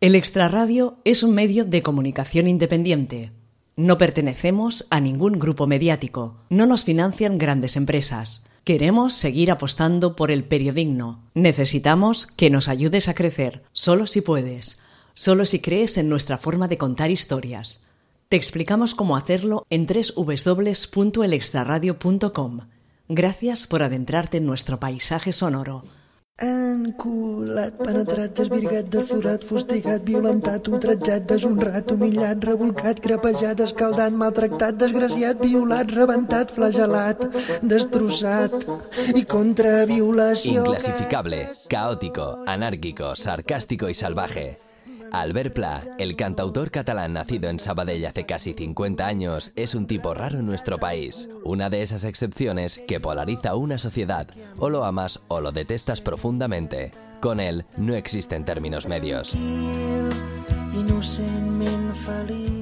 El Extraradio es un medio de comunicación independiente. No pertenecemos a ningún grupo mediático. No nos financian grandes empresas. Queremos seguir apostando por el periodismo. Necesitamos que nos ayudes a crecer, solo si puedes, solo si crees en nuestra forma de contar historias. Te explicamos cómo hacerlo en www.elextraradio.com. Gracias por adentrarte en nuestro paisaje sonoro. Enculat, penetrat, desvirgat, desforat, fustigat, violentat, ultratjat, deshonrat, humillat, revolcat, crepejat, escaldat, maltractat, desgraciat, violat, rebentat, flagelat, destrossat i contra violació... Inclasificable, caótico, anárquico, sarcástico y salvaje. Albert Pla, el cantautor catalán nacido en Sabadell hace casi 50 años, es un tipo raro en nuestro país. Una de esas excepciones que polariza una sociedad. O lo amas o lo detestas profundamente. Con él no existen términos medios.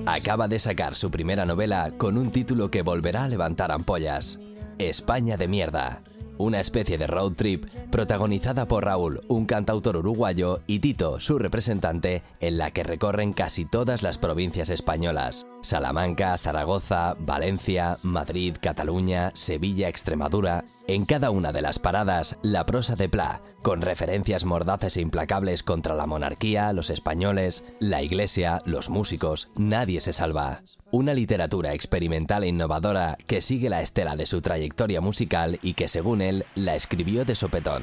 Acaba de sacar su primera novela con un título que volverá a levantar ampollas. España de mierda. Una especie de road trip protagonizada por Raúl, un cantautor uruguayo, y Tito, su representante, en la que recorren casi todas las provincias españolas. Salamanca, Zaragoza, Valencia, Madrid, Cataluña, Sevilla, Extremadura. En cada una de las paradas, la prosa de Pla, con referencias mordaces e implacables contra la monarquía, los españoles, la iglesia, los músicos, nadie se salva. Una literatura experimental e innovadora que sigue la estela de su trayectoria musical y que según él la escribió de sopetón.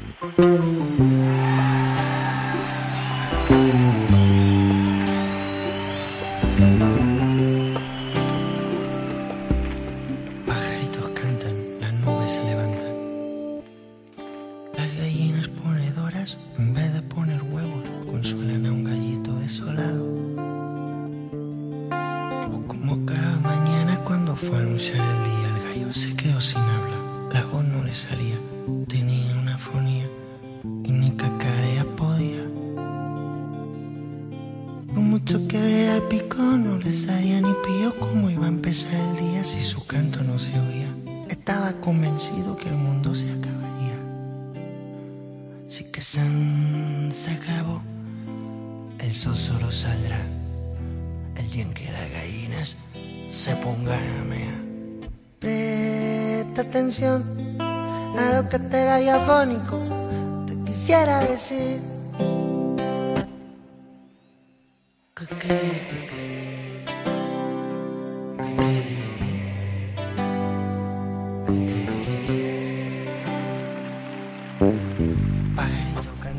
En vez de poner huevos, consuelan a un gallito desolado. O como cada mañana cuando fue a anunciar el día, el gallo se quedó sin habla. La voz no le salía, tenía una fonía y ni cacarea podía. Por mucho que abriera el pico, no le salía ni pío cómo iba a empezar el día si su canto no se oía. Estaba convencido que el mundo se acabaría. Se acabó, el solo saldrá. El día en que las gallinas se pongan a mear. Presta atención a lo que te radiofónico te quisiera decir. Que.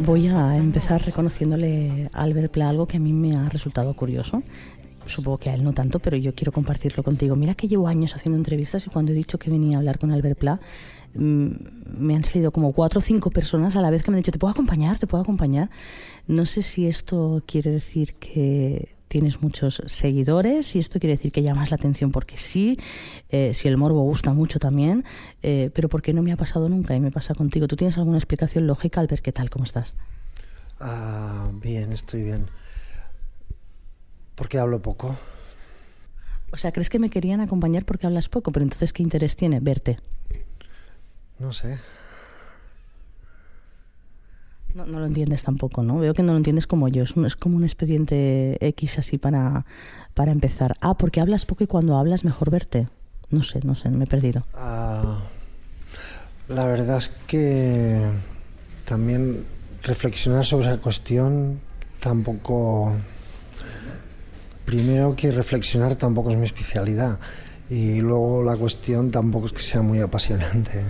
Voy a empezar reconociéndole a Albert Pla algo que a mí me ha resultado curioso. Supongo que a él no tanto, pero yo quiero compartirlo contigo. Mira que llevo años haciendo entrevistas y cuando he dicho que venía a hablar con Albert Pla, mm, me han salido como cuatro o cinco personas a la vez que me han dicho, ¿te puedo acompañar? ¿Te puedo acompañar? No sé si esto quiere decir que tienes muchos seguidores, si esto quiere decir que llamas la atención porque sí, eh, si el morbo gusta mucho también, eh, pero porque no me ha pasado nunca y me pasa contigo. ¿Tú tienes alguna explicación lógica, Albert? ¿Qué tal? ¿Cómo estás? Ah, bien, estoy bien. ¿Por qué hablo poco? O sea, ¿crees que me querían acompañar porque hablas poco? Pero entonces, ¿qué interés tiene verte? No sé. No, no lo entiendes tampoco, ¿no? Veo que no lo entiendes como yo. Es, es como un expediente X así para, para empezar. Ah, porque hablas poco y cuando hablas mejor verte. No sé, no sé, me he perdido. Ah, la verdad es que también reflexionar sobre esa cuestión tampoco... Primero que reflexionar tampoco es mi especialidad. Y luego la cuestión tampoco es que sea muy apasionante.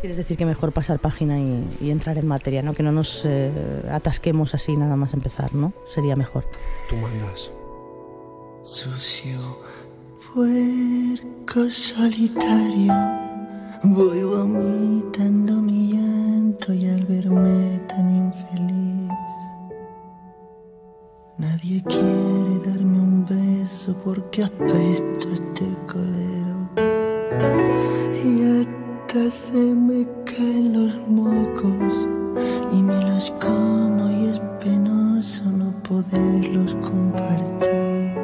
Quieres decir que mejor pasar página y, y entrar en materia, ¿no? Que no nos eh, atasquemos así nada más empezar, ¿no? Sería mejor. Tú mandas. Sucio, puerco solitario, voy vomitando mi llanto y al verme tan infeliz. Nadie quiere darme un beso porque apesto este colero. Y se me caen los mocos y me los como y es penoso no poderlos compartir.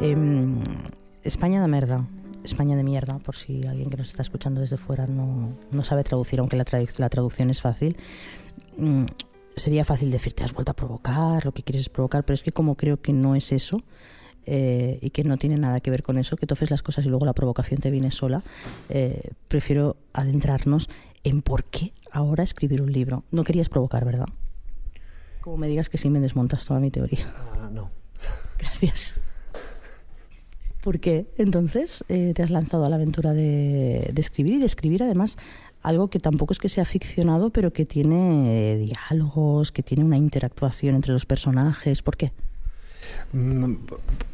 Em, España de mierda. España de mierda, por si alguien que nos está escuchando desde fuera no, no sabe traducir, aunque la traducción es fácil. Mm, sería fácil decir, te has vuelto a provocar, lo que quieres es provocar, pero es que como creo que no es eso eh, y que no tiene nada que ver con eso, que tú haces las cosas y luego la provocación te viene sola, eh, prefiero adentrarnos en por qué ahora escribir un libro. No querías provocar, ¿verdad? Como me digas que sí me desmontas toda mi teoría. Ah, no. Gracias. ¿Por qué entonces eh, te has lanzado a la aventura de, de escribir y de escribir además algo que tampoco es que sea ficcionado, pero que tiene eh, diálogos, que tiene una interactuación entre los personajes. ¿Por qué?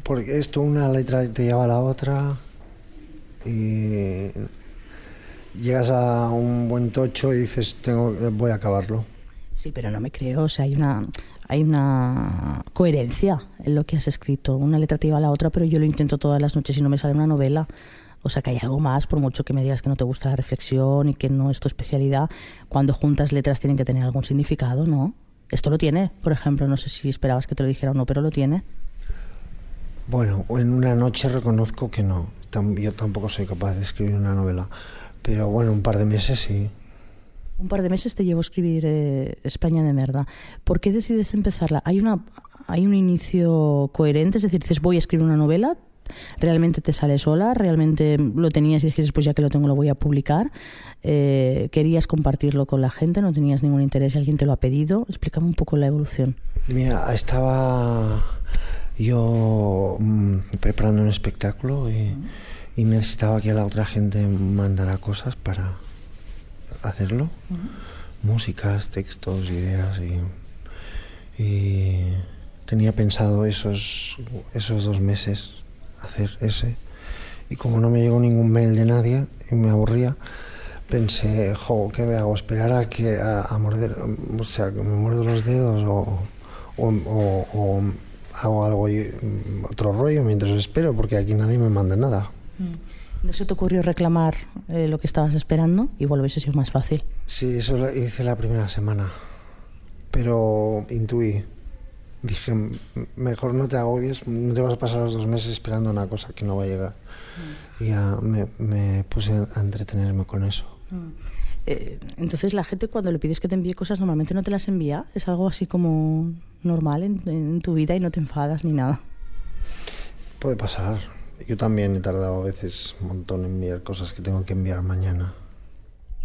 Porque esto una letra te lleva a la otra y llegas a un buen tocho y dices, tengo, voy a acabarlo. Sí, pero no me creo. O sea, hay una, hay una coherencia en lo que has escrito. Una letra te lleva a la otra, pero yo lo intento todas las noches y no me sale una novela. O sea, que hay algo más, por mucho que me digas que no te gusta la reflexión y que no es tu especialidad. Cuando juntas letras tienen que tener algún significado, ¿no? Esto lo tiene, por ejemplo. No sé si esperabas que te lo dijera o no, pero lo tiene. Bueno, en una noche reconozco que no. Yo tampoco soy capaz de escribir una novela. Pero bueno, un par de meses sí. Un par de meses te llevo a escribir eh, España de merda. ¿Por qué decides empezarla? ¿Hay, una, ¿Hay un inicio coherente? Es decir, dices, voy a escribir una novela, ¿realmente te sale sola? ¿Realmente lo tenías y dijiste, pues ya que lo tengo lo voy a publicar? Eh, ¿Querías compartirlo con la gente? ¿No tenías ningún interés? ¿Alguien te lo ha pedido? Explícame un poco la evolución. Mira, estaba yo mm, preparando un espectáculo y, y necesitaba que la otra gente mandara cosas para hacerlo. Músicas, textos, ideas y, y tenía pensado esos, esos dos meses hacer ese. Y como no me llegó ningún mail de nadie y me aburría, pensé, jo, ¿qué me hago? ¿Esperar a que a, a morder, o sea, que me muerdo los dedos o, o, o- o hago algo y, mm, otro rollo mientras espero? Porque aquí nadie me manda nada. ¿No se te ocurrió reclamar eh, lo que estabas esperando? Igual hubiese sido más fácil. Sí, eso lo hice la primera semana, pero intuí. Dije, "M- mejor no te agobies, no te vas a pasar los dos meses esperando una cosa que no va a llegar. Y ya me, me puse a entretenerme con eso. Eh, entonces la gente cuando le pides que te envíe cosas normalmente no te las envía. Es algo así como normal en, en tu vida y no te enfadas ni nada. Puede pasar. Yo también he tardado a veces un montón en enviar cosas que tengo que enviar mañana.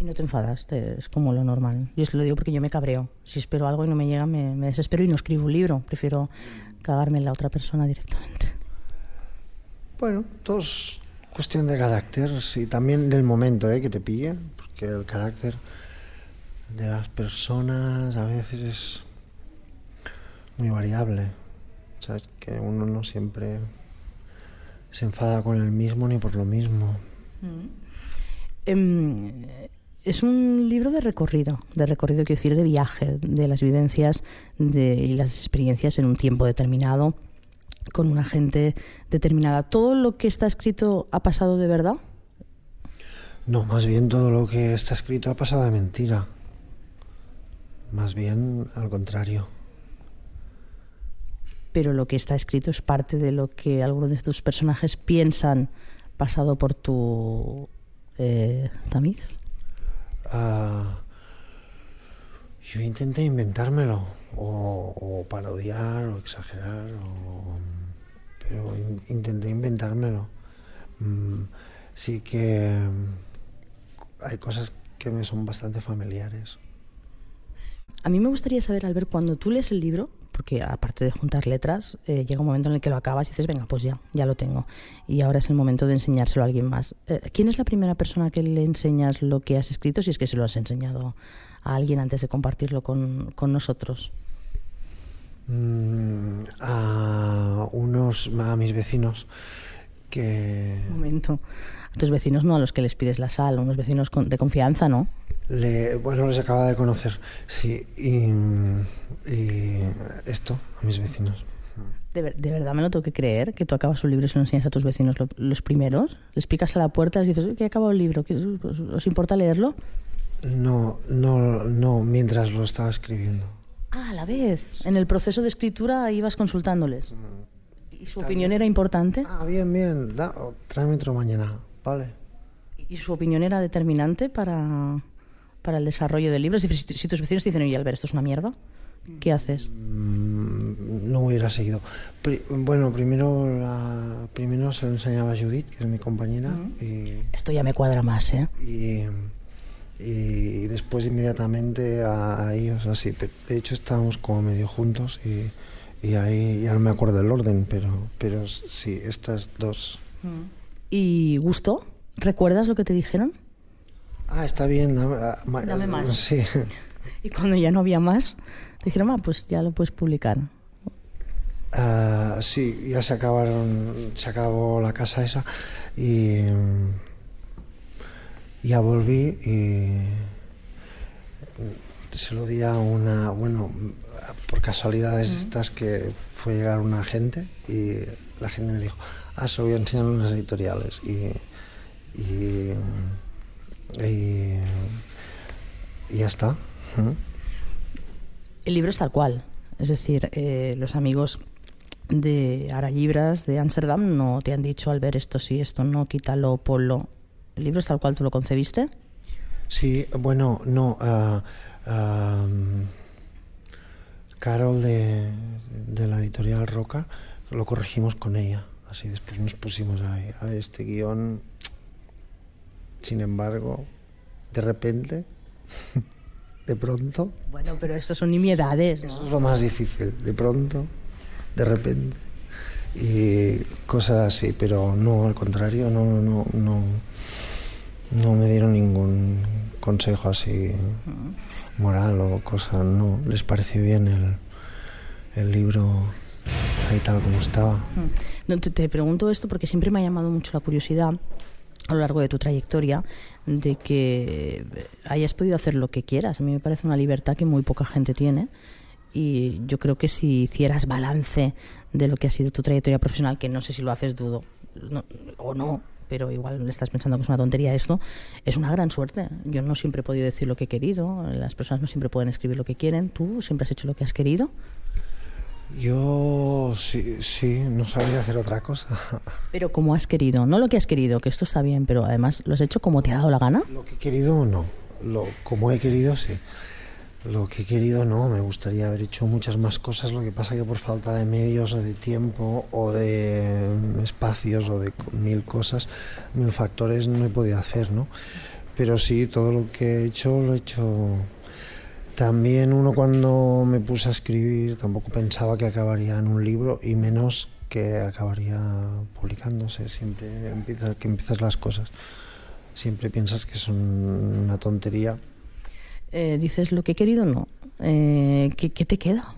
Y no te enfadas, te- es como lo normal. Yo se lo digo porque yo me cabreo. Si espero algo y no me llega, me, me desespero y no escribo un libro. Prefiero cagarme en la otra persona directamente. Bueno, todo es cuestión de carácter, sí, también del momento ¿eh? que te pille, porque el carácter de las personas a veces es muy variable. Sabes que uno no siempre se enfada con el mismo ni por lo mismo. Em, es un libro de recorrido, de recorrido, quiero decir, de viaje, de las vivencias de, y las experiencias en un tiempo determinado, con una gente determinada. ¿Todo lo que está escrito ha pasado de verdad? No, más bien todo lo que está escrito ha pasado de mentira. Más bien al contrario. Pero lo que está escrito es parte de lo que algunos de tus personajes piensan pasado por tu eh, tamiz. Ah, yo intenté inventármelo, o, parodiar, o exagerar, o- pero in- intenté inventármelo. Mm, sí que mm, hay cosas que me son bastante familiares. A mí me gustaría saber, Albert, cuando tú lees el libro, porque aparte de juntar letras, eh, llega un momento en el que lo acabas y dices, venga, pues ya, ya lo tengo. Y ahora es el momento de enseñárselo a alguien más. Eh, ¿Quién es la primera persona que le enseñas lo que has escrito, si es que se lo has enseñado a alguien antes de compartirlo con, con nosotros? Mm, a unos, a mis vecinos que Un momento. A tus vecinos no a los que les pides la sal, a unos vecinos de confianza, ¿no? Le, bueno, les acaba de conocer, sí, y, y esto, a mis vecinos. ¿De, de verdad me lo tengo que creer? ¿Que tú acabas un libro y se lo enseñas a tus vecinos lo- los primeros? ¿Les picas a la puerta y les dices, "Uy, que he acabado el libro? ¿Que, os, os importa leerlo? No, no, no, mientras lo estaba escribiendo. Ah, a la vez. En el proceso de escritura ibas consultándoles. ¿Y su opinión era importante? Ah, bien, bien, da, tráeme otro mañana, vale. ¿Y su opinión era determinante para, para el desarrollo del libro? Es decir, si, si tus vecinos te dicen, oye, Albert, esto es una mierda, ¿qué haces? Mm, no hubiera seguido. Pri- bueno, primero, la, primero se lo enseñaba a Judith, que es mi compañera, y, Esto ya me cuadra más, ¿eh? y, y después inmediatamente a, a ellos, así. De hecho, estábamos como medio juntos y, y ahí ya no me acuerdo el orden, pero, pero sí, estas dos. ¿Y gustó? ¿Recuerdas lo que te dijeron? Ah, está bien, dame, ah, Dame más. Sí. Y cuando ya no había más, dijeron, ah, pues ya lo puedes publicar. Ah, sí, ya se acabaron, se acabó la casa esa y mm, ya volví y se lo di a una, bueno, por casualidades estas que fue llegar una gente y la gente me dijo, ah, se lo voy a enseñar en unas editoriales y, y, y, y ya está. Ujú. El libro es tal cual. Es decir, eh, los amigos de Ara Llibres de Ámsterdam no te han dicho al ver esto sí, esto no, quítalo, ponlo. ¿El libro es tal cual tú lo concebiste? Sí, bueno, no. ah, Carol de, de la editorial Roca lo corregimos con ella. Así después nos pusimos. A ver, este guion, sin embargo, de repente, de pronto, Bueno, pero esto son nimiedades, eso es lo más difícil. De pronto, de repente. Y cosas así, pero no, al contrario, no, no, no, no me dieron ningún consejo así moral o cosa, no, les pareció bien el, el libro ahí tal como estaba. No, te, te pregunto esto porque siempre me ha llamado mucho la curiosidad a lo largo de tu trayectoria de que hayas podido hacer lo que quieras. A mí me parece una libertad que muy poca gente tiene y yo creo que si hicieras balance de lo que ha sido tu trayectoria profesional, que no sé si lo haces, dudo, no- o no, pero igual le estás pensando que es una tontería esto, es una gran suerte. Yo no siempre he podido decir lo que he querido, las personas no siempre pueden escribir lo que quieren, tú siempre has hecho lo que has querido. Yo sí, sí, no sabía hacer otra cosa. Pero como has querido, no lo que has querido, que esto está bien, pero además lo has hecho como te ha dado la gana. Lo que he querido no, lo, como he querido sí. Lo que he querido no, me gustaría haber hecho muchas más cosas, lo que pasa que por falta de medios o de tiempo o de espacios o de mil cosas, mil factores no he podido hacer, ¿no? Pero sí, todo lo que he hecho lo he hecho... También uno cuando me puse a escribir tampoco pensaba que acabaría en un libro y menos que acabaría publicándose. Siempre empiezas, que empiezas las cosas, siempre piensas que son una tontería. Eh, dices lo que he querido, no. Eh, ¿qué, qué te queda?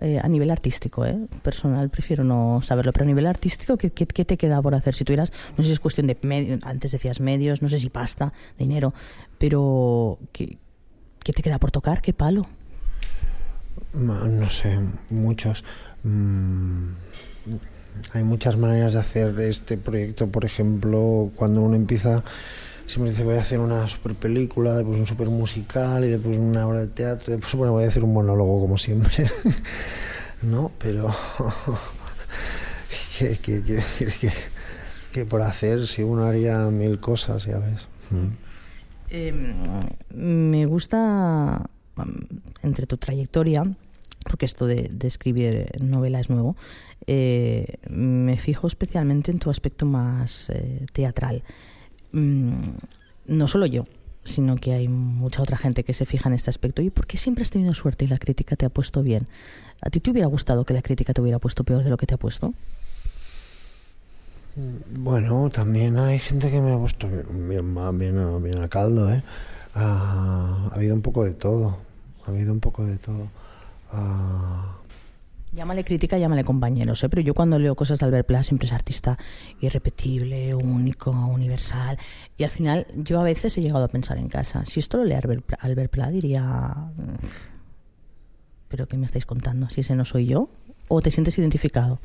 Eh, a nivel artístico, ¿eh? personal, prefiero no saberlo, pero a nivel artístico, ¿qué, qué, qué te queda por hacer? Si tuvieras, no sé si es cuestión de medios, antes decías medios, no sé si pasta, dinero, pero ¿qué, qué te queda por tocar? ¿Qué palo? No sé, muchos. Mm, hay muchas maneras de hacer este proyecto. Por ejemplo, cuando uno empieza, siempre dice voy a hacer una super película, después un super musical y después una obra de teatro, después bueno, voy a hacer un monólogo como siempre. no, pero ¿qué, qué quiere decir? Que, que por hacer, si uno haría mil cosas, ya ves. Mm. Eh, me gusta, entre tu trayectoria, porque esto de, de escribir novela es nuevo, eh, me fijo especialmente en tu aspecto más eh, teatral. Mm, no solo yo, sino que hay mucha otra gente que se fija en este aspecto. ¿Y por qué siempre has tenido suerte y la crítica te ha puesto bien? ¿A ti te hubiera gustado que la crítica te hubiera puesto peor de lo que te ha puesto? Bueno, también hay gente que me ha puesto bien, bien, a- bien a- caldo, ¿eh? Ah, ha habido un poco de todo, ha habido un poco de todo. Ah, Llámale crítica, llámale compañeros, ¿eh? pero yo cuando leo cosas de Albert Pla siempre es artista irrepetible, único, universal. Y al final yo a veces he llegado a pensar en casa, si esto lo lee Albert Pla, Albert Pla diría, "Mm, ¿pero qué me estáis contando? Si ese no soy yo, ¿o te sientes identificado?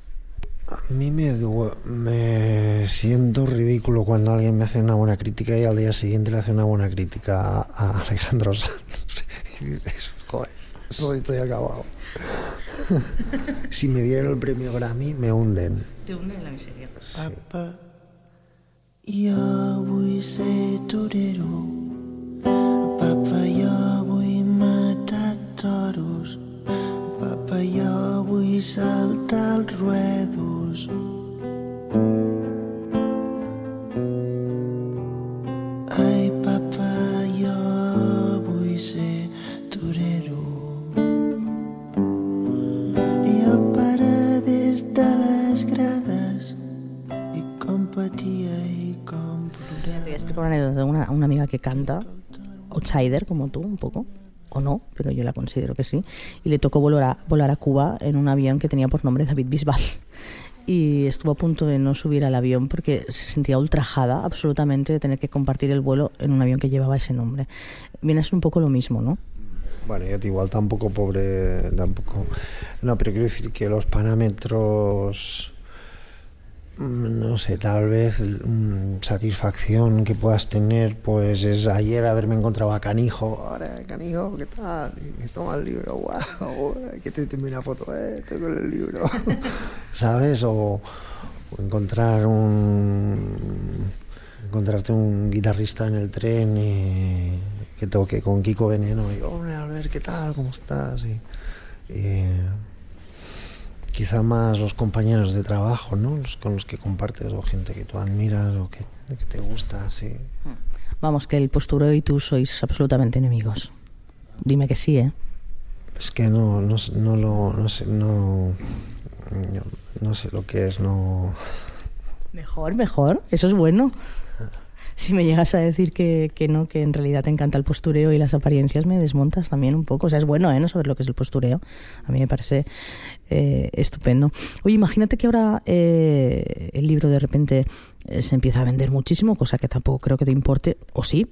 A mí me, me siento ridículo cuando alguien me hace una buena crítica y al día siguiente le hace una buena crítica a, a Alejandro Sanz. Y dices, joder, estoy acabado. si me dieran el premio Grammy, me hunden. Te hunde en la miseria. Papa, jo vull ser torero. Papa, jo vull matar toros. y salta al ruedos. Ai, papa, jo vull ser torero. I el pare des de les grades i com patia i com Te voy a explicar una anécdota una, una amiga que canta, outsider como tú, un poco, o no, pero yo la considero que sí, y le tocó volar a, volar a Cuba en un avión que tenía por nombre David Bisbal. Y estuvo a punto de no subir al avión porque se sentía ultrajada absolutamente de tener que compartir el vuelo en un avión que llevaba ese nombre. Viene a ser un poco lo mismo, ¿no? Bueno, yo igual tampoco pobre, tampoco. No, pero quiero decir que los parámetros, no sé, tal vez mm, satisfacción que puedas tener, pues es ayer haberme encontrado a Canijo. Ahora, Canijo, ¿qué tal? Y toma el libro, guau, que te te una foto, eh, tengo el libro. ¿Sabes? O, o encontrar un. Encontrarte un guitarrista en el tren y que toque con Kiko Veneno y, hombre, a ver, ¿qué tal? ¿Cómo estás? Y, y, quizá más los compañeros de trabajo, ¿no? Los con los que compartes o gente que tú admiras o que, que te gusta, sí. Vamos, que el postureo y tú sois absolutamente enemigos. Dime que sí, ¿eh? Es que no, no, no lo, no sé, no, no, no sé lo que es, no... Mejor, mejor, eso es bueno. Si me llegas a decir que, que no, que en realidad te encanta el postureo y las apariencias, me desmontas también un poco. O sea, es bueno, ¿eh? No saber lo que es el postureo. A mí me parece eh, estupendo. Oye, imagínate que ahora eh, el libro de repente eh, se empieza a vender muchísimo, cosa que tampoco creo que te importe, o sí,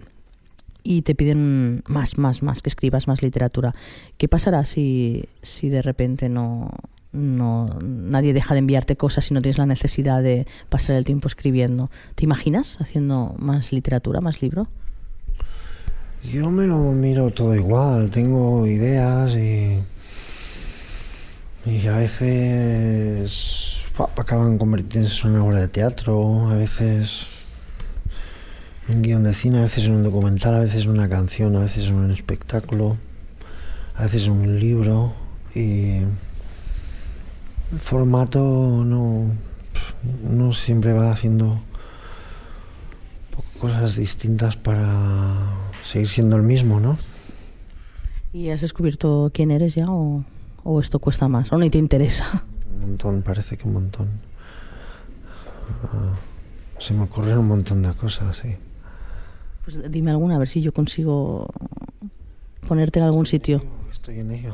y te piden más, más, más, que escribas más literatura. ¿Qué pasará si, si de repente no, no nadie deja de enviarte cosas y no tienes la necesidad de pasar el tiempo escribiendo? ¿Te imaginas haciendo más literatura, más libro? Yo me lo miro todo igual, tengo ideas y, y a veces acaban convirtiéndose en una obra de teatro, a veces un guion de cine, a veces un documental, a veces una canción, a veces un espectáculo, a veces un libro y formato no, no siempre va haciendo cosas distintas para seguir siendo el mismo, ¿no? ¿Y has descubierto quién eres ya o, o esto cuesta más? ¿O ni te interesa? Un montón, parece que un montón. Ah, se me ocurren un montón de cosas, sí. Pues dime alguna, a ver si yo consigo ponerte en algún sitio. Estoy en ello.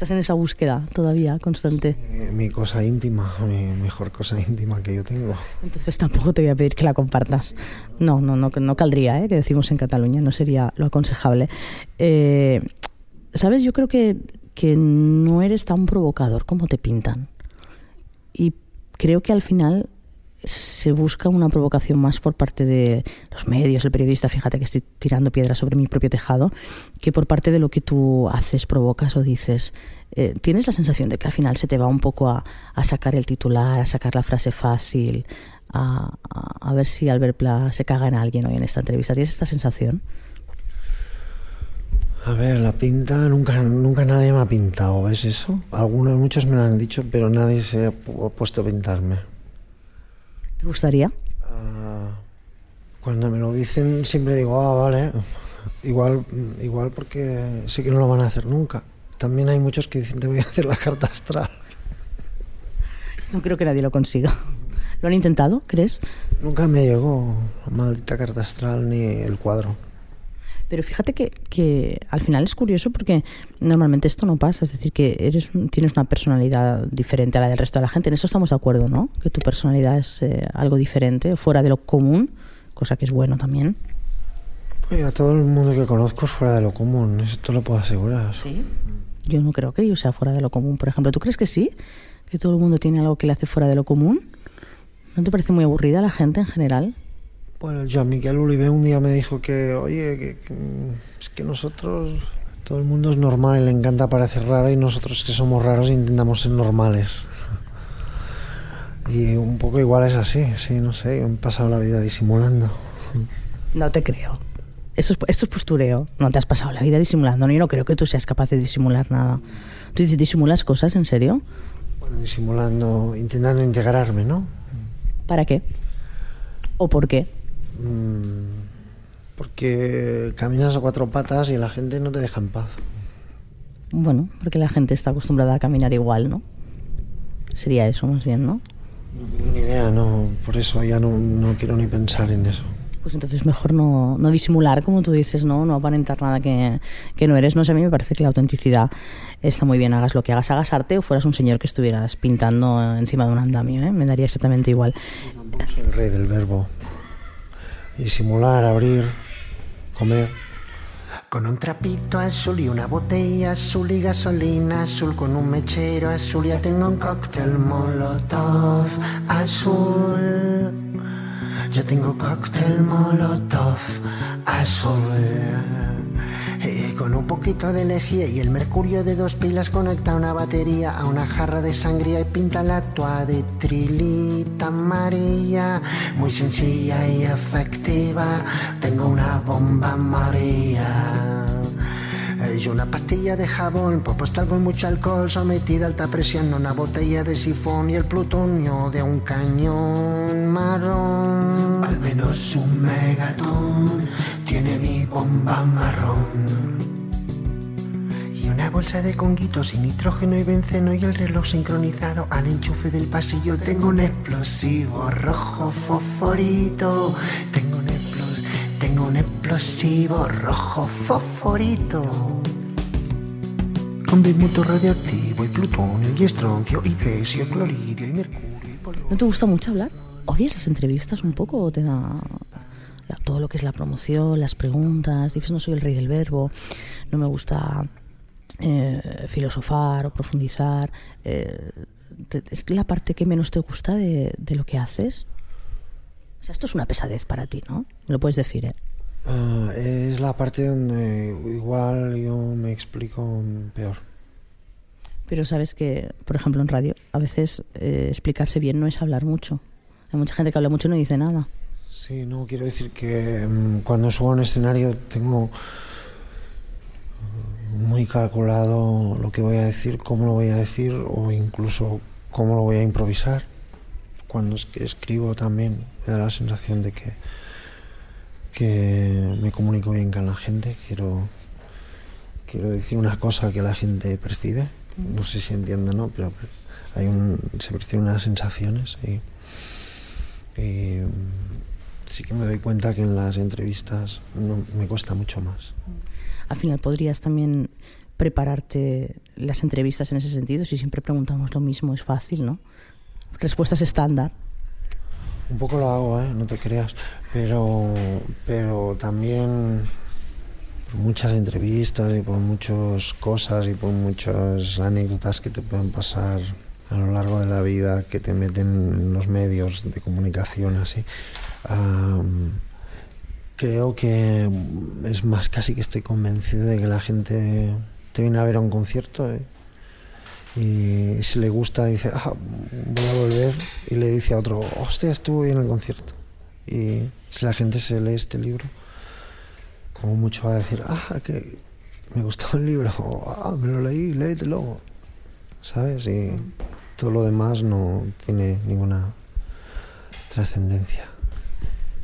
Estás en esa búsqueda todavía, constante. Mi cosa íntima, mi mejor cosa íntima que yo tengo. Entonces tampoco te voy a pedir que la compartas. No, no, no, no caldría, ¿eh? que decimos en Cataluña, no sería lo aconsejable. Eh, Sabes, yo creo que, que no eres tan provocador como te pintan. Y creo que al final se busca una provocación más por parte de los medios, el periodista, fíjate que estoy tirando piedras sobre mi propio tejado, que por parte de lo que tú haces, provocas o dices. Eh, ¿Tienes la sensación de que al final se te va un poco a, sacar el titular, a sacar la frase fácil, a, ver si Albert Pla se caga en alguien hoy en esta entrevista? ¿Tienes esta sensación? A ver, la pinta, nunca, nunca nadie me ha pintado, ¿ves eso? Algunos, muchos me lo han dicho, pero nadie se ha pu- puesto a pintarme. ¿Te gustaría? Ah, cuando me lo dicen siempre digo, ah, vale, igual, igual porque sé que no lo van a hacer nunca. También hay muchos que dicen, te voy a hacer la carta astral. No creo que nadie lo consiga. ¿Lo han intentado, crees? Nunca me llegó la maldita carta astral ni el cuadro. Pero fíjate que, que al final es curioso porque normalmente esto no pasa, es decir, que eres tienes una personalidad diferente a la del resto de la gente. En eso estamos de acuerdo, ¿no? Que tu personalidad es eh, algo diferente, fuera de lo común, cosa que es bueno también. Oye, a todo el mundo que conozco es fuera de lo común, esto lo puedo asegurar. Sí. Yo no creo que yo sea fuera de lo común, por ejemplo. ¿Tú crees que sí? ¿Que todo el mundo tiene algo que le hace fuera de lo común? ¿No te parece muy aburrida la gente en general? Bueno, Joan Miquel Olivé un día me dijo que, oye, que, que, es que nosotros, todo el mundo es normal y le encanta parecer raro y nosotros que somos raros intentamos ser normales. Y un poco igual es así, sí, no sé, he pasado la vida disimulando. No te creo. Eso es, esto es postureo. No te has pasado la vida disimulando. Yo no creo que tú seas capaz de disimular nada. ¿Tú disimulas cosas, en serio? Bueno, disimulando, intentando integrarme, ¿no? ¿Para qué? ¿O por qué? Mm, porque caminas a cuatro patas y la gente no te deja en paz. Bueno, porque la gente está acostumbrada a caminar igual, ¿no? Sería eso más bien, ¿no? No tengo ni idea, no, por eso ya no, no quiero ni pensar en eso. Pues entonces mejor no, no disimular, como tú dices, ¿no? No aparentar nada que, que, no eres. No sé, a mí me parece que la autenticidad está muy bien. Hagas lo que hagas, hagas arte o fueras un señor que estuvieras pintando encima de un andamio, ¿eh? Me daría exactamente igual. Yo soy el rey del verbo. Disimular, abrir, comer. Con un trapito azul y una botella azul y gasolina azul con un mechero azul ya tengo un cóctel molotov azul. Yo tengo cóctel molotov azul. Y con un poquito de lejía y el mercurio de dos pilas conecta una batería a una jarra de sangría y pinta la toa de trilita amarilla. Muy sencilla y efectiva. Tengo una bomba María. Y una pastilla de jabón, postal con mucho alcohol, sometida a alta presión, una botella de sifón y el plutonio de un cañón marrón. Al menos un megatón tiene mi bomba marrón. Y una bolsa de conguitos y nitrógeno y benceno y el reloj sincronizado al enchufe del pasillo. Tengo un explosivo rojo fosforito. Tengo un, explos tengo un explosivo rojo fosforito. Con bismuto radioactivo y plutonio y estroncio y cesio, cloridio y mercurio. Y. ¿No te gusta mucho hablar? ¿Odias las entrevistas un poco o te da la- todo lo que es la promoción, las preguntas? Dices, no soy el rey del verbo, no me gusta eh, filosofar o profundizar. eh, ¿Es la parte que menos te gusta de, de lo que haces? O sea, esto es una pesadez para ti, ¿no? Me lo puedes decir, ¿eh? Ah, es la parte donde igual yo me explico peor. Pero sabes que, por ejemplo, en radio, a veces eh, explicarse bien no es hablar mucho. Hay mucha gente que habla mucho y no dice nada. Sí, no, quiero decir que mm, cuando subo a un escenario tengo mm, muy calculado lo que voy a decir, cómo lo voy a decir o incluso cómo lo voy a improvisar. Cuando escribo también me da la sensación de que, que me comunico bien con la gente. Quiero, quiero decir una cosa que la gente percibe. No sé si entiende, ¿no? Pero hay un, se perciben unas sensaciones y, y, mm, sí que me doy cuenta que en las entrevistas no, me cuesta mucho más. Al final podrías también prepararte las entrevistas en ese sentido. Si siempre preguntamos lo mismo, es fácil, ¿no? Respuestas estándar. Un poco lo hago, ¿eh? no te creas, pero, pero también por muchas entrevistas y por muchas cosas y por muchas anécdotas que te pueden pasar a lo largo de la vida que te meten en los medios de comunicación así. Am, creo que es más casi que estoy convencido de que la gente te viene a ver a un concierto ¿eh? y si le gusta dice, ah, voy a volver y le dice a otro, hostia, estuvo bien el concierto. Y si la gente se lee este libro, como mucho va a decir, ah, que me gustó el libro, ah, me lo leí, léetelo, ¿sabes? Y todo lo demás no tiene ninguna trascendencia.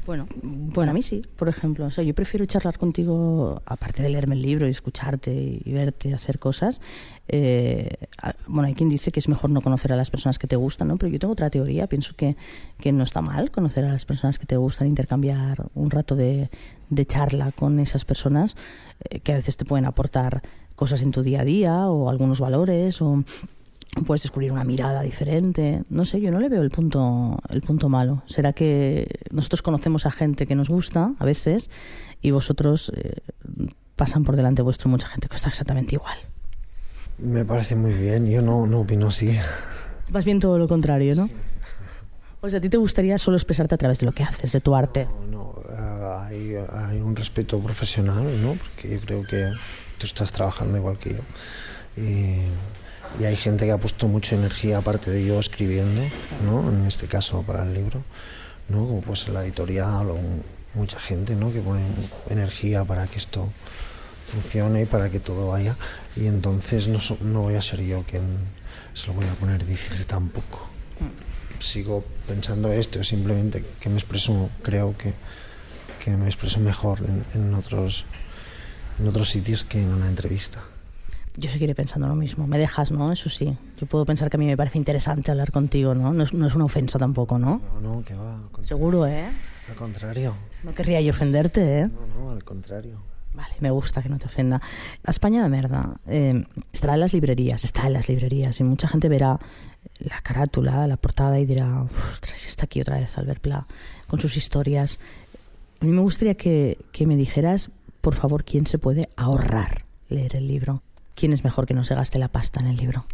Bueno, bueno, a mí sí, por ejemplo. O sea, yo prefiero charlar contigo, aparte de leerme el libro y escucharte y verte hacer cosas. eh, bueno, hay quien dice que es mejor no conocer a las personas que te gustan, ¿no? Pero yo tengo otra teoría. Pienso que, que no está mal conocer a las personas que te gustan, intercambiar un rato de, de charla con esas personas eh, que a veces te pueden aportar cosas en tu día a día o algunos valores o puedes descubrir una mirada diferente. No sé, yo no le veo el punto, el punto malo. Será que nosotros conocemos a gente que nos gusta a veces y vosotros eh, pasan por delante vuestro mucha gente que está exactamente igual. Me parece muy bien, yo no, no opino así. Vas bien todo lo contrario, ¿no? O sea, a ti te gustaría solo expresarte a través de lo que haces, de tu arte. No, no, eh, hay, hay un respeto profesional, ¿no? Porque yo creo que tú estás trabajando igual que yo. Y, y hay gente que ha puesto mucha energía, aparte de yo escribiendo, ¿no? En este caso para el libro, ¿no? Como pues la editorial o mucha gente, ¿no? Que pone energía para que esto funcione y para que todo vaya. Y entonces no, no voy a ser yo quien se lo voy a poner difícil tampoco. Sigo pensando esto, simplemente que me expreso, creo que, que me expreso mejor en otros, en otros sitios que en una entrevista. Yo seguiré pensando lo mismo. Me dejas, ¿no? Eso sí. Yo puedo pensar que a mí me parece interesante hablar contigo, ¿no? No es, no es una ofensa tampoco, ¿no? No, no, que va. Seguro, ¿eh? Al contrario. No querría yo ofenderte, ¿eh? No, no, al contrario. Vale, me gusta que no te ofenda. La España de merda eh, estará en las librerías, está en las librerías y mucha gente verá la carátula, la portada y dirá, ostras, está aquí otra vez Albert Pla con sus historias. A mí me gustaría que, que me dijeras, por favor, quién se puede ahorrar leer el libro. ¿Quién es mejor que no se gaste la pasta en el libro?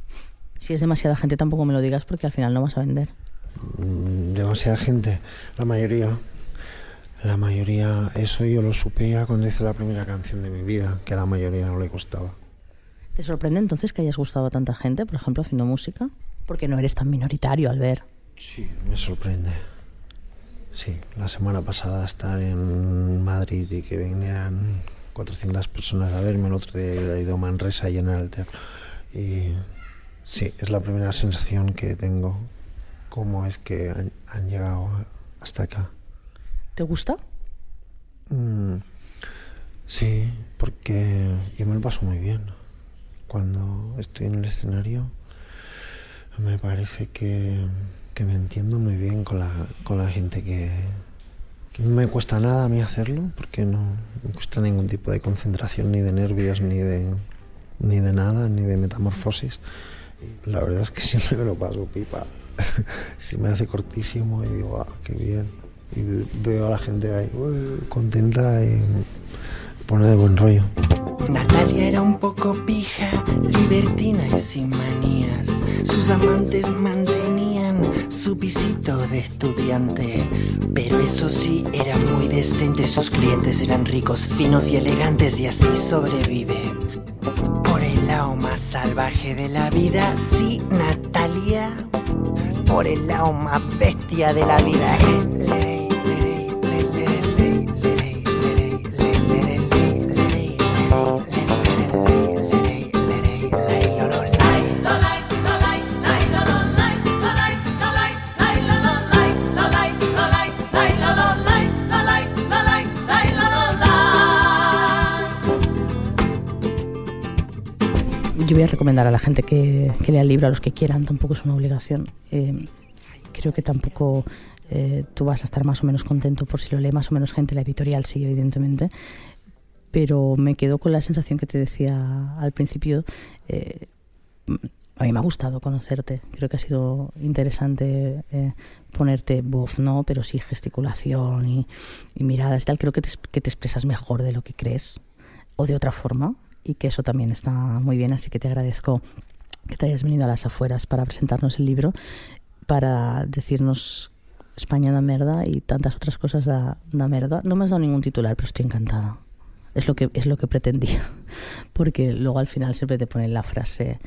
Si es demasiada gente tampoco me lo digas porque al final no vas a vender. Mm, demasiada gente, la mayoría. La mayoría, eso yo lo supe ya cuando hice la primera canción de mi vida, que a la mayoría no le gustaba. ¿Te sorprende entonces que hayas gustado a tanta gente, por ejemplo, haciendo música? Porque no eres tan minoritario, Albert. Sí, me sorprende. Sí, la semana pasada estar en Madrid y que vinieran 400 personas a verme, el otro día haber ido a Manresa a llenar el teatro. Y sí, es la primera sensación que tengo, cómo es que han, han llegado hasta acá. ¿Te gusta? Mm, sí, porque yo me lo paso muy bien. Cuando estoy en el escenario, me parece que, que me entiendo muy bien con la, con la gente que, que no me cuesta nada a mí hacerlo, porque no me cuesta ningún tipo de concentración, ni de nervios, ni de, ni de nada, ni de metamorfosis. La verdad es que siempre me lo paso pipa. si me hace cortísimo y digo, ah, qué bien. Y veo a la gente ahí "Ué", contenta y pone de buen rollo. Natalia era un poco pija, libertina y sin manías. Sus amantes mantenían su pisito de estudiante. Pero eso sí, era muy decente. Sus clientes eran ricos, finos y elegantes y así sobrevive. Por el lado más salvaje de la vida, sí, Natalia. Por el lado más bestia de la vida. eh, recomendar a la gente que, lea el libro, a los que quieran, tampoco es una obligación. Eh, creo que tampoco eh, tú vas a estar más o menos contento por si lo lee más o menos gente, la editorial sí, evidentemente. Pero me quedo con la sensación que te decía al principio. eh, a mí me ha gustado conocerte, creo que ha sido interesante eh, ponerte voz, no, pero sí gesticulación y, y miradas y tal. Creo que te, que te expresas mejor de lo que crees o de otra forma y que eso también está muy bien, así que te agradezco que te hayas venido a las afueras para presentarnos el libro, para decirnos España da merda y tantas otras cosas da, da merda. No me has dado ningún titular, pero estoy encantada. Es lo que, es lo que pretendía, porque luego al final siempre te ponen la frase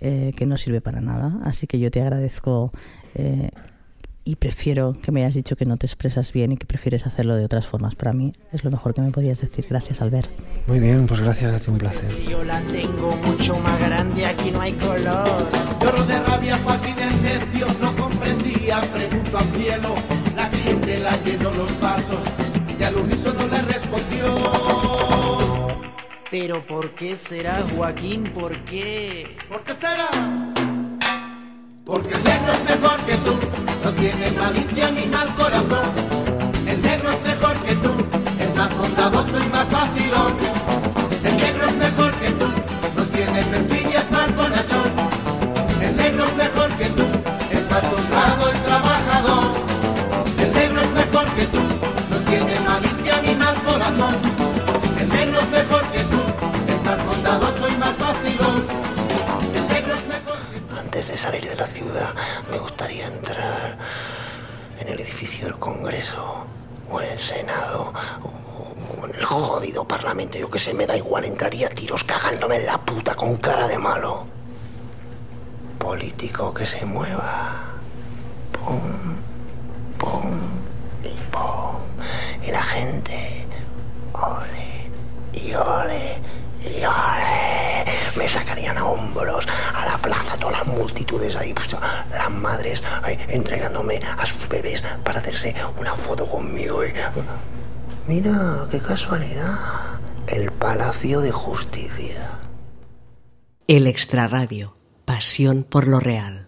eh, que no sirve para nada, así que yo te agradezco eh, y prefiero que me hayas dicho que no te expresas bien y que prefieres hacerlo de otras formas. Para mí es lo mejor que me podías decir. Gracias, Albert. Muy bien, pues gracias, a ti un placer. Si yo la tengo mucho más grande, aquí no hay color. Lloro de rabia, Joaquín el necio no comprendía. Pregunto al cielo, la clientela llenó los vasos y al unísono le respondió. Pero ¿por qué será Joaquín? ¿Por qué? ¿Por qué será? Porque el negro es mejor que tú, no tiene malicia ni mal corazón. El negro es mejor que tú, es más bondadoso, es más vacilón. Mira, qué casualidad. El Palacio de Justicia. El Extraradio. Pasión por lo real.